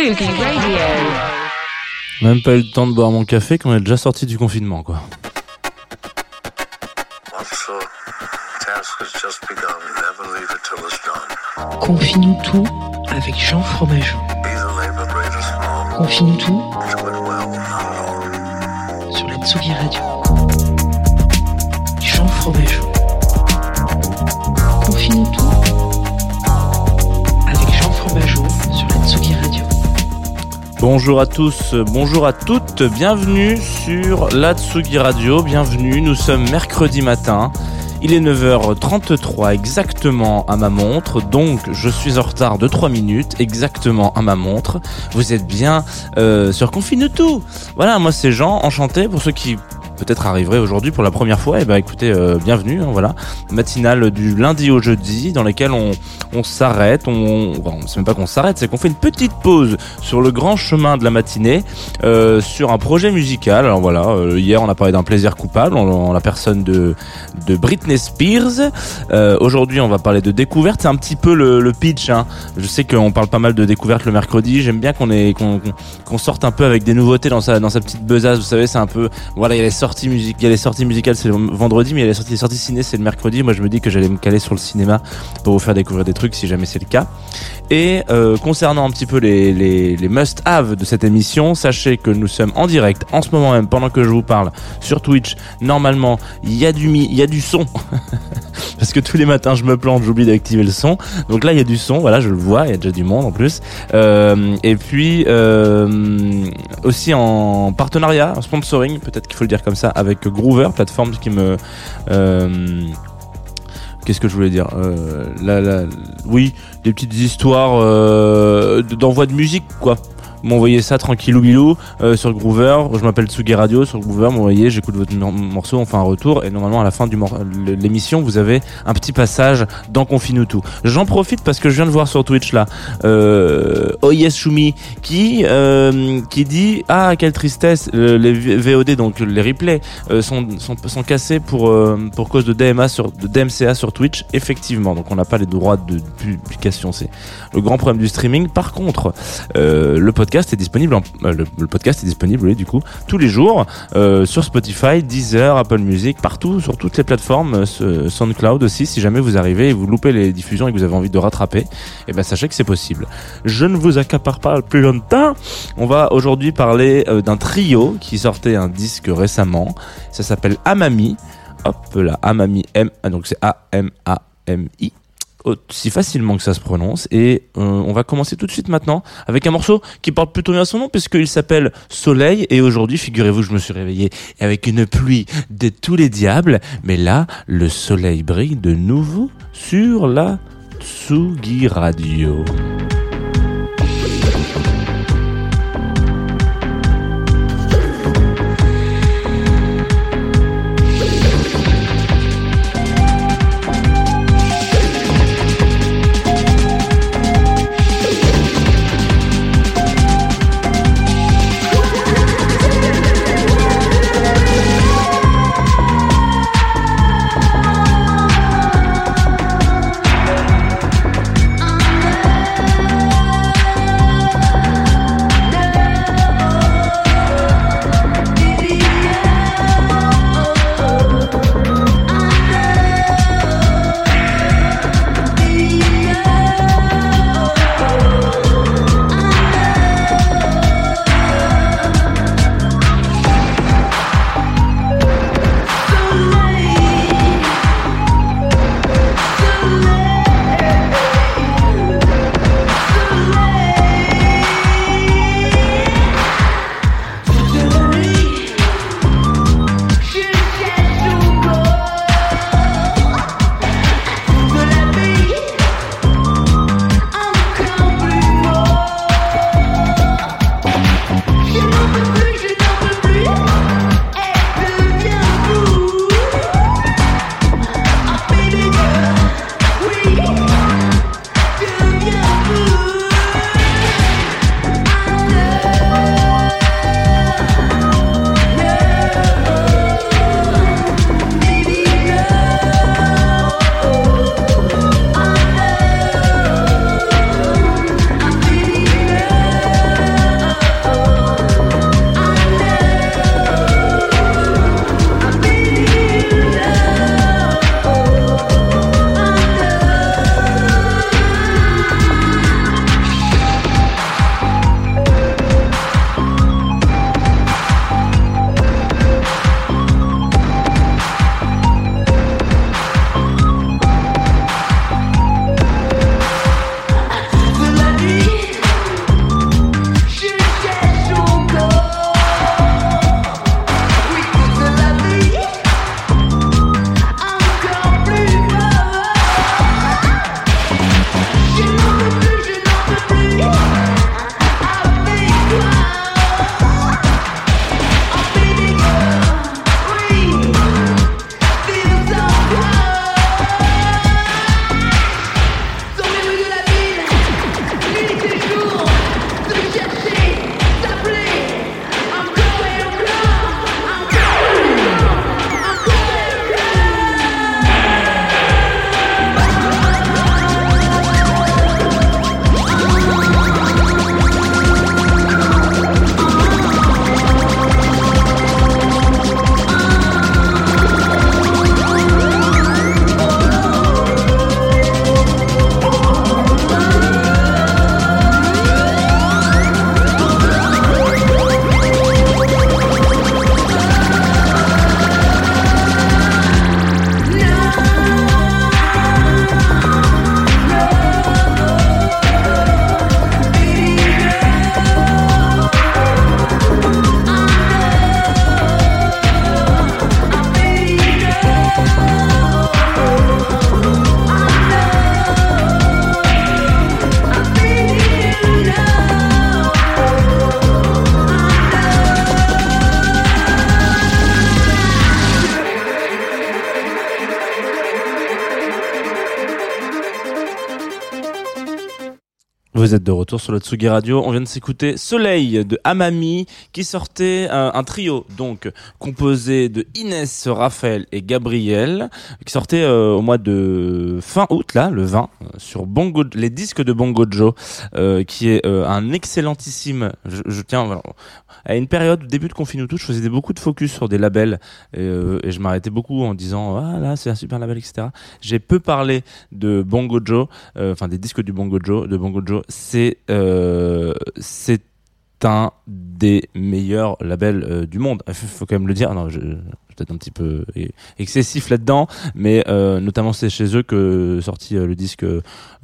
Radio. Même pas eu le temps de boire mon café qu'on est déjà sorti du confinement, quoi. Officer, task has just begun. Never leave it till it's done. Confie-nous tout avec Jean Fromageau. Confie-nous tout sur la Tsugi Radio. Bonjour à tous, bonjour à toutes, bienvenue sur la Tsugi Radio, bienvenue, nous sommes mercredi matin, il est 9h33 exactement à ma montre, donc je suis en retard de 3 minutes exactement à ma montre, vous êtes bien euh, sur Confine tout. Voilà, moi c'est Jean, enchanté, pour ceux qui peut-être arriveraient aujourd'hui pour la première fois, et ben écoutez, euh, bienvenue, hein, voilà, matinale du lundi au jeudi, dans lesquelles on, on s'arrête, on, bon, c'est même pas qu'on s'arrête, c'est qu'on fait une petite pause sur le grand chemin de la matinée, euh, sur un projet musical. Alors voilà, euh, hier on a parlé d'un plaisir coupable en, la personne de, de Britney Spears. Aujourd'hui on va parler de découverte, c'est un petit peu le, pitch. Hein. Je sais qu'on parle pas mal de découverte le mercredi. J'aime bien qu'on qu'on qu'on sorte un peu avec des nouveautés dans sa dans sa petite besace. Vous savez, c'est un peu voilà, il y a les sorties y a les sorties musicales c'est le vendredi, mais il y a les sorties, les sorties ciné c'est le mercredi. Moi je me dis que j'allais me caler sur le cinéma pour vous faire découvrir des trucs si jamais c'est le cas. Et euh, concernant un petit peu les, les, must-have de cette émission, sachez que nous sommes en direct en ce moment même, pendant que je vous parle, sur Twitch. Normalement, il y a du y a du son. Parce que tous les matins, je me plante, j'oublie d'activer le son. Donc là, il y a du son, voilà, je le vois, il y a déjà du monde en plus. Euh, et puis, euh, aussi en partenariat, en sponsoring, peut-être qu'il faut le dire comme ça, avec Groover, plateforme qui me... euh, Qu'est-ce que je voulais dire euh, Oui, des petites histoires euh, d'envoi de musique, quoi. M'envoyez ça tranquillou bilou euh, sur Groover. Je m'appelle Tsugi Radio sur Groover. M'envoyez, j'écoute votre mor- morceau, on fait un retour. Et normalement, à la fin de l'émission, vous avez un petit passage dans Confine tout. J'en profite parce que je viens de voir sur Twitch là, euh, Oyes Shumi qui euh, qui dit ah quelle tristesse les VOD donc les replays euh, sont, sont sont cassés pour pour cause de DMA sur de DMCA sur Twitch effectivement donc on n'a pas les droits de publication c'est le grand problème du streaming par contre le podcast est disponible euh, le, podcast est disponible oui, du coup tous les jours euh, sur Spotify Deezer Apple Music partout sur toutes les plateformes euh, SoundCloud aussi si jamais vous arrivez et vous loupez les diffusions et que vous avez envie de rattraper et ben sachez que c'est possible je ne vous accapare pas plus longtemps on va aujourd'hui parler d'un trio qui sortait un disque récemment. Ça s'appelle Amami. Hop là, Amami M. ah, donc c'est A-M-A-M-I. Aussi facilement que ça se prononce. Et euh, on va commencer tout de suite maintenant avec un morceau qui porte plutôt bien son nom puisqu'il s'appelle Soleil. Et aujourd'hui, figurez-vous, je me suis réveillé avec une pluie de tous les diables. Mais là, le soleil brille de nouveau sur la Tsugi Radio. Vous êtes de retour sur le Tsugi Radio. On vient de s'écouter Soleil de Amami qui sortait un, un trio donc composé de Inès, Raphaël et Gabriel qui sortait euh, au mois de fin août là, le 20 euh, sur Bongo les disques de Bongo Joe euh, qui est euh, un excellentissime je, tiens à une période début de confinement tout, je faisais beaucoup de focus sur des labels et, euh, je m'arrêtais beaucoup en disant ah là c'est un super label etc. J'ai peu parlé de Bongo Joe, euh, enfin des disques du Bongo Joe, de Bongo Joe, c'est euh, c'est un des meilleurs labels euh, du monde. Il faut quand même le dire. Non, peut-être un petit peu excessif là-dedans, mais euh, notamment c'est chez eux que sorti euh, le disque, euh,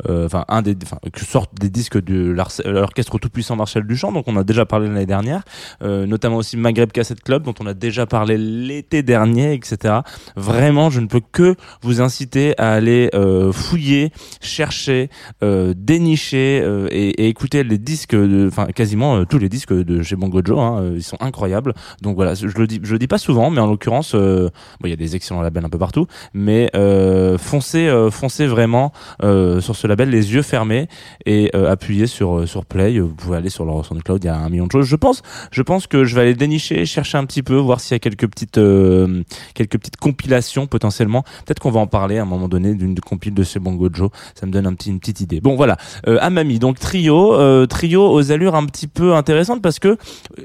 enfin un des, enfin que sortent des disques de l'orchestre tout puissant Marshall Duchamp, donc on a déjà parlé l'année dernière, notamment aussi Maghreb Cassette Club, dont on a déjà parlé l'été dernier, etc. Vraiment, je ne peux que vous inciter à aller fouiller, chercher, dénicher et, écouter les disques, enfin quasiment tous les disques de chez Bongo Joe, hein, ils sont incroyables. Donc voilà, je le dis, je le dis pas souvent, mais en l'occurrence, euh, bon, il y a des excellents labels un peu partout, mais euh, foncez, euh, foncez vraiment sur ce label les yeux fermés et appuyez sur sur play. Vous pouvez aller sur leur SoundCloud, il y a un million de choses. Je pense, je pense que je vais aller dénicher, chercher un petit peu, voir s'il y a quelques petites quelques petites compilations potentiellement. Peut-être qu'on va en parler à un moment donné d'une compile de chez Bongo Joe. Ça me donne une petite idée. Bon voilà, euh, Amami, donc trio, trio aux allures un petit peu intéressantes parce que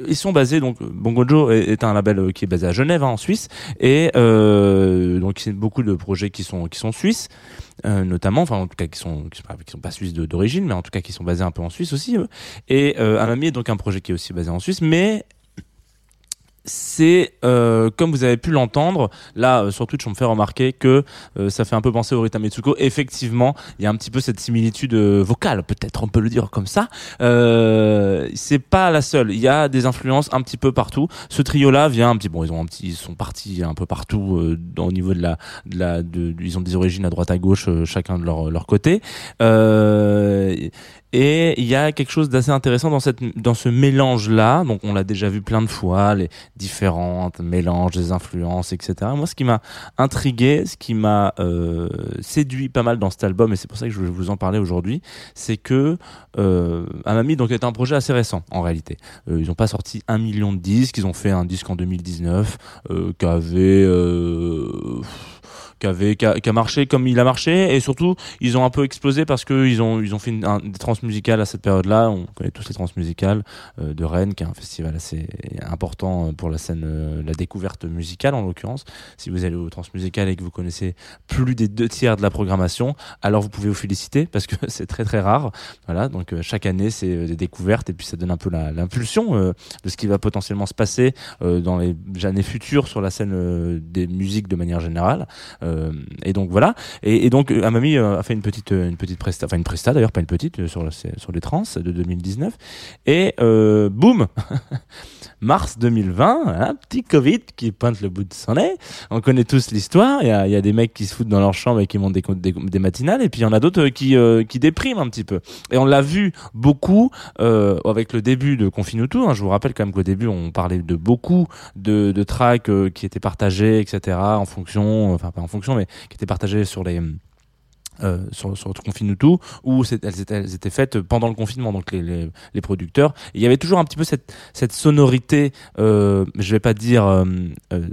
ils sont basés donc Bongo Joe est, un label qui est basé à Genève hein, en Suisse et euh, donc c'est beaucoup de projets qui sont qui sont suisses euh, notamment enfin en tout cas qui sont qui sont pas, suisses d'origine mais en tout cas qui sont basés un peu en Suisse aussi et euh, Amami est donc un projet qui est aussi basé en Suisse mais c'est euh, comme vous avez pu l'entendre là euh, sur Twitch on me fait remarquer que euh, ça fait un peu penser au Rita Mitsuko effectivement il y a un petit peu cette similitude euh, vocale peut-être on peut le dire comme ça. Euh, c'est pas la seule. Il y a des influences un petit peu partout. Ce trio là vient un petit bon ils ont un petit ils sont partis un peu partout euh, au niveau de la de la de, ils ont des origines à droite à gauche chacun de leur leur côté et il y a quelque chose d'assez intéressant dans cette dans ce mélange là donc on l'a déjà vu plein de fois les différentes mélanges des influences etc moi ce qui m'a intrigué ce qui m'a euh, séduit pas mal dans cet album et c'est pour ça que je vais vous en parler aujourd'hui c'est que euh, Amami donc est un projet assez récent en réalité. Euh, ils n'ont pas sorti un million de disques ils ont fait un disque en 2019 euh, qui avait euh, qui avait qui a, marché comme il a marché. Et surtout ils ont un peu explosé parce que ils ont ils ont fait une, un, des transmusicales à cette période-là. On connaît tous les transmusicales euh, de Rennes qui est un festival assez important euh, pour la scène euh, la découverte musicale en l'occurrence. Si vous allez au transmusical et que vous connaissez plus des deux tiers de la programmation alors vous pouvez vous féliciter parce que c'est très très rare. Voilà. Donc euh, chaque année c'est euh, des découvertes et puis ça donne un peu l'impulsion de ce qui va potentiellement se passer dans les années futures sur la scène des musiques de manière générale et donc voilà. Et, donc euh, Amami euh, a fait une petite euh, une petite presta, enfin une presta d'ailleurs pas une petite euh, sur sur les trans de 2019. Et euh, boum, mars 2020, un petit Covid qui pointe le bout de son nez. On connaît tous l'histoire. Il y a, y a des mecs qui se foutent dans leur chambre et qui montent des, matinales, et puis il y en a d'autres euh, qui euh, qui dépriment un petit peu. Et on l'a vu beaucoup euh, avec le début de Confinutu. Hein. Je vous rappelle quand même qu'au début on parlait de beaucoup de, tracks euh, qui étaient partagés, etc. En fonction, enfin en fonction, mais qui étaient partagés sur les euh, sur, sur Confinutu où elles étaient, faites pendant le confinement donc les, les, les producteurs. Et il y avait toujours un petit peu cette cette sonorité euh, je vais pas dire euh, euh,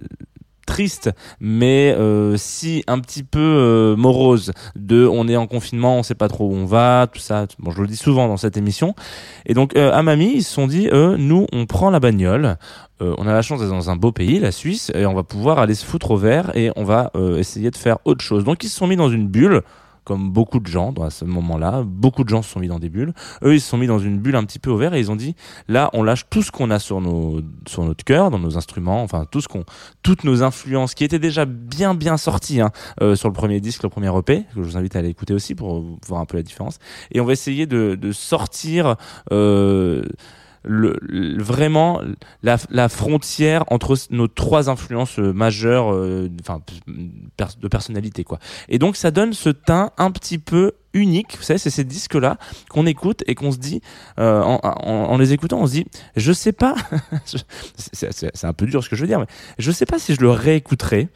triste mais euh, si un petit peu euh, morose de on est en confinement on sait pas trop où on va tout ça bon je le dis souvent dans cette émission et donc euh, à Mamie ils se sont dit euh, nous on prend la bagnole on a la chance d'être dans un beau pays, la Suisse, et on va pouvoir aller se foutre au vert et on va essayer de faire autre chose. Donc ils se sont mis dans une bulle, comme beaucoup de gens dans ce moment-là. Beaucoup de gens se sont mis dans des bulles. Eux, ils se sont mis dans une bulle un petit peu au vert et ils ont dit là, on lâche tout ce qu'on a sur nos sur notre cœur, dans nos instruments, enfin tout ce qu'on, toutes nos influences qui étaient déjà bien bien sorties hein, euh, sur le premier disque, le premier EP, que je vous invite à aller écouter aussi pour voir un peu la différence. Et on va essayer de, sortir. Euh, le, vraiment la, frontière entre nos trois influences euh, majeures euh, de personnalité quoi. Et donc ça donne ce teint un petit peu unique vous savez c'est ces disques là qu'on écoute et qu'on se dit euh, en, en- les écoutant on se dit je sais pas c'est un peu dur ce que je veux dire mais je sais pas si je le réécouterai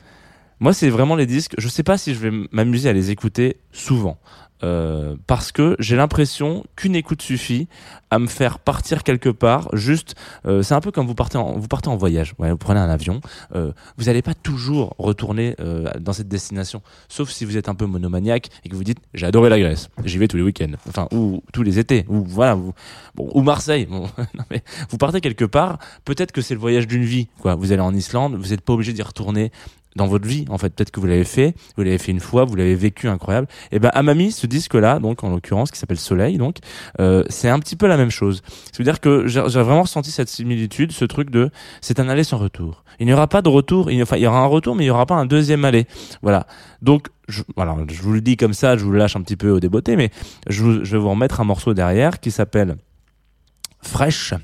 Moi, c'est vraiment les disques. Je sais pas si je vais m'amuser à les écouter souvent. Euh, parce que j'ai l'impression qu'une écoute suffit à me faire partir quelque part. Juste, euh, c'est un peu comme vous partez en, vous partez en voyage. Ouais, vous prenez un avion. Euh, vous n'allez pas toujours retourner euh, dans cette destination, sauf si vous êtes un peu monomaniaque et que vous dites j'ai adoré la Grèce, j'y vais tous les week-ends, enfin ou tous les étés, ou voilà, vous, bon, ou Marseille. Bon, non, mais vous partez quelque part. Peut-être que c'est le voyage d'une vie. Quoi, vous allez en Islande, vous n'êtes pas obligé d'y retourner dans votre vie en fait. Peut-être que vous l'avez fait vous l'avez fait une fois vous l'avez vécu incroyable. Et ben Amami ce disque là donc en l'occurrence qui s'appelle Soleil donc euh, c'est un petit peu la même chose. C'est à dire que j'ai vraiment ressenti cette similitude ce truc de c'est un aller sans retour. Il n'y aura pas de retour il, enfin il y aura un retour mais il n'y aura pas un deuxième aller. Voilà. Donc je, voilà je vous le dis comme ça je vous lâche un petit peu au débeauté mais je, vous- je vais vous remettre un morceau derrière qui s'appelle Fresh,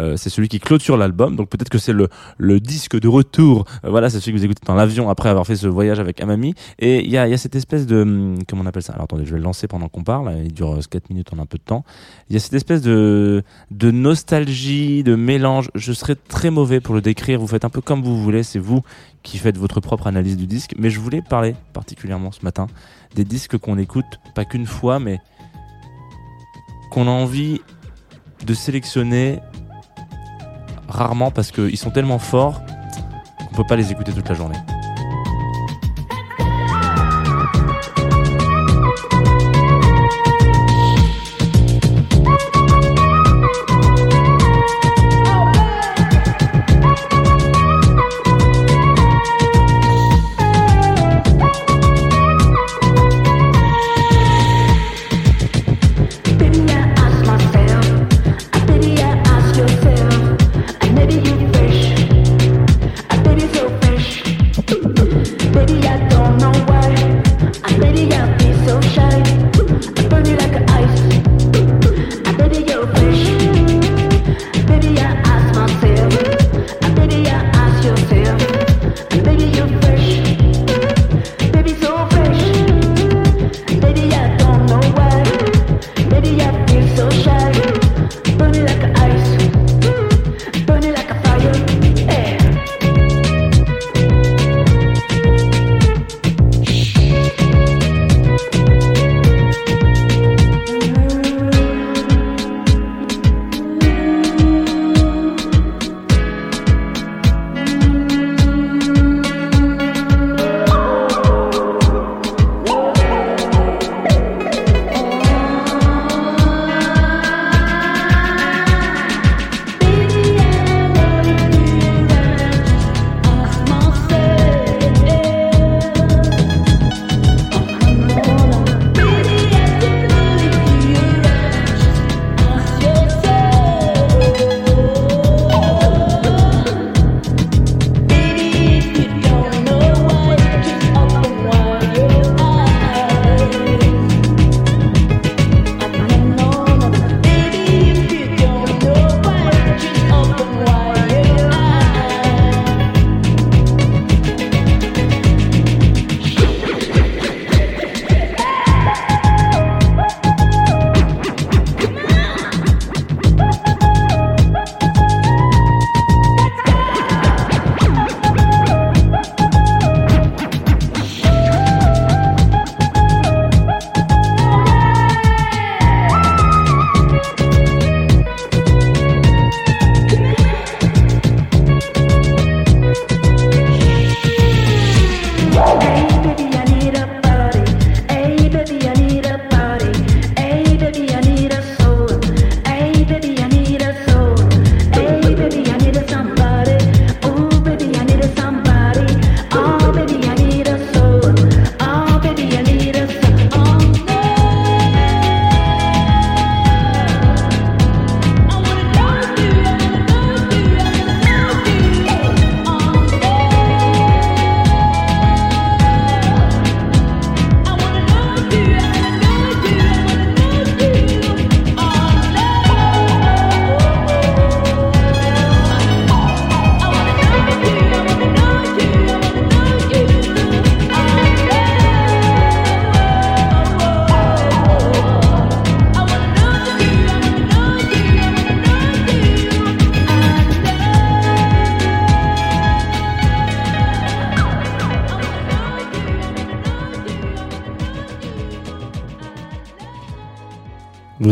Euh, c'est celui qui clôture l'album, donc peut-être que c'est le, le disque de retour. Euh, voilà, c'est celui que vous écoutez dans l'avion après avoir fait ce voyage avec Amami. Et il y a, y a cette espèce de, hum, comment on appelle ça? Alors attendez, je vais le lancer pendant qu'on parle. Il dure 4 minutes, on a un peu de temps. Il y a cette espèce de, de nostalgie, de mélange. Je serais très mauvais pour le décrire. Vous faites un peu comme vous voulez. C'est vous qui faites votre propre analyse du disque. Mais je voulais parler particulièrement ce matin des disques qu'on écoute pas qu'une fois, mais qu'on a envie de sélectionner rarement parce qu'ils sont tellement forts qu'on peut pas les écouter toute la journée.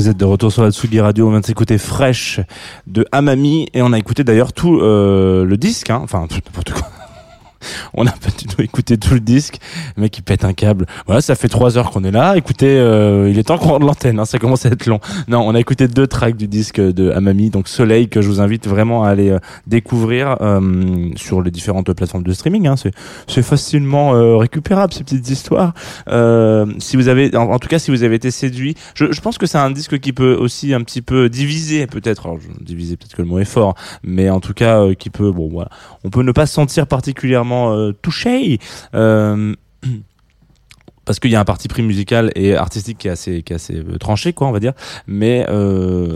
Vous êtes de retour sur la Tsugi Radio, on vient de s'écouter Fresh de Amami. Et on a écouté d'ailleurs tout euh, le disque, hein, enfin n'importe quoi. On n'a pas du tout écouté tout le disque, le mec il pète un câble. Voilà, ça fait trois heures qu'on est là. Écoutez, euh, il est temps qu'on rende l'antenne, hein, ça commence à être long. Non, on a écouté deux tracks du disque de Amami, donc Soleil que je vous invite vraiment à aller euh, découvrir euh, sur les différentes plateformes de streaming. Hein. C'est facilement euh, récupérable ces petites histoires. Euh, si vous avez, en, tout cas, si vous avez été séduit, je, je pense que c'est un disque qui peut aussi un petit peu diviser, peut-être. Diviser, peut-être que le mot est fort, mais en tout cas, euh, qui peut, bon, voilà, on peut ne pas se sentir particulièrement euh, touché. Euh, parce qu'il y a un parti pris musical et artistique qui est assez qui est assez euh, tranché quoi on va dire mais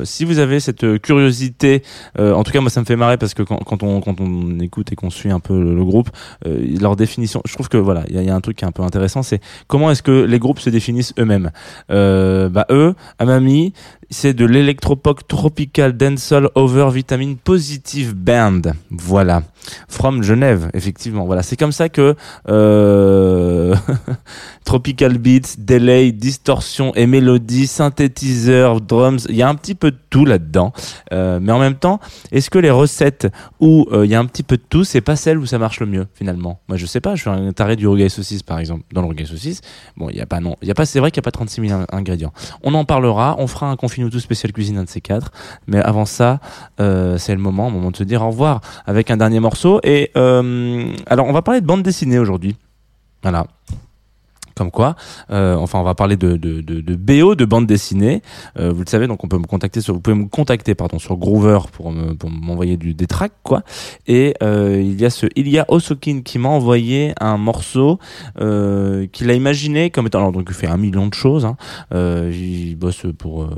si vous avez cette curiosité en tout cas moi ça me fait marrer parce que quand, on quand on écoute et qu'on suit un peu le, groupe leur définition je trouve que voilà il y y a un truc qui est un peu intéressant c'est comment est-ce que les groupes se définissent eux-mêmes bah eux Amami c'est de l'électropop tropical dancehall over vitamine positive band. Voilà. From Genève effectivement. Voilà. C'est comme ça que euh, tropical beats, delay, distorsion et mélodie, synthétiseur, drums, il y a un petit peu de tout là-dedans. Euh, mais en même temps, est-ce que les recettes où euh, il y a un petit peu de tout, c'est pas celle où ça marche le mieux finalement? Moi je sais pas, je suis un taré du rougail saucisse par exemple. Dans le rougail saucisse, bon, il y a pas non, il y a pas c'est vrai qu'il y a pas 36 000 in- ingrédients. On en parlera, on fera un confine tout spécial cuisine un de ces quatre, mais avant ça, euh, c'est le moment, moment de se dire au revoir avec un dernier morceau et alors on va parler de bande dessinée aujourd'hui. Voilà. Comme quoi, euh, enfin, on va parler de, de, de, de BO, de bande dessinée. Euh, vous le savez, donc on peut me contacter sur, vous pouvez me contacter, pardon, sur Groover pour pour m'envoyer du des tracks, quoi. Et euh, il y a ce Ilya Osokin qui m'a envoyé un morceau euh, qu'il a imaginé comme étant, alors donc il fait un million de choses. Hein. Euh, il bosse pour, euh,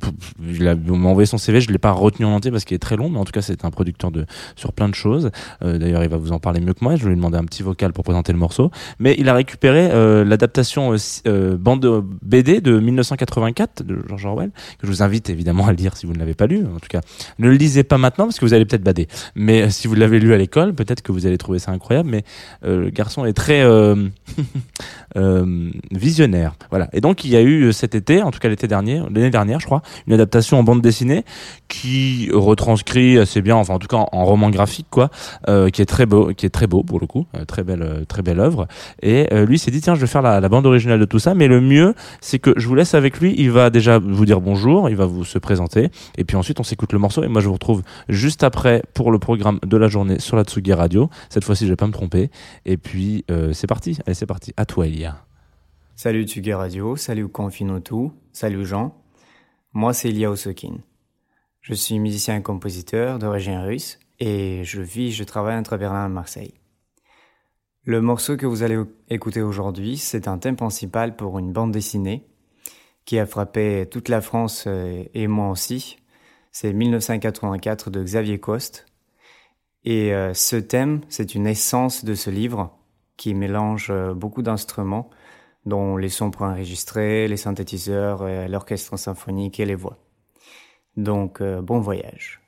pour- il m'a envoyé son CV, je l'ai pas retenu en entier parce qu'il est très long, mais en tout cas c'est un producteur de sur plein de choses. D'ailleurs, il va vous en parler mieux que moi. Je vais lui demander un petit vocal pour présenter le morceau. Mais il a récupéré euh, l'adaptation euh, euh, bande BD de 1984 de George Orwell, que je vous invite évidemment à lire si vous ne l'avez pas lu. En tout cas, ne le lisez pas maintenant parce que vous allez peut-être bader. Mais euh, si vous l'avez lu à l'école, peut-être que vous allez trouver ça incroyable. Mais le garçon est très visionnaire. Voilà. Et donc il y a eu cet été, en tout cas l'été dernier, l'année dernière, je crois, une adaptation en bande dessinée qui retranscrit assez bien, enfin en tout cas en, roman graphique, quoi, qui est très beau, qui est très beau pour le coup, euh, très belle, très belle œuvre. Et lui s'est dit tiens, je vais faire la, la bande originale de tout ça, mais le mieux, c'est que je vous laisse avec lui. Il va déjà vous dire bonjour, il va vous se présenter, et puis ensuite on s'écoute le morceau. Et moi je vous retrouve juste après pour le programme de la journée sur la Tsugi Radio. Cette fois-ci, je vais pas me tromper. Et puis euh, c'est parti. Allez, c'est parti. À toi, Elia. Salut Tsugi Radio, salut Confinotou, salut Jean. Moi c'est Ilya Osokin. Je suis musicien et compositeur d'origine russe et je vis, je travaille entre Berlin et Marseille. Le morceau que vous allez écouter aujourd'hui, c'est un thème principal pour une bande dessinée qui a frappé toute la France euh, et moi aussi. C'est 1984 de Xavier Coste. Et euh, ce thème, c'est une essence de ce livre qui mélange euh, beaucoup d'instruments dont les sons préenregistrés, les synthétiseurs, l'orchestre symphonique et les voix. Donc, bon voyage.